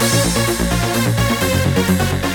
フフフフ。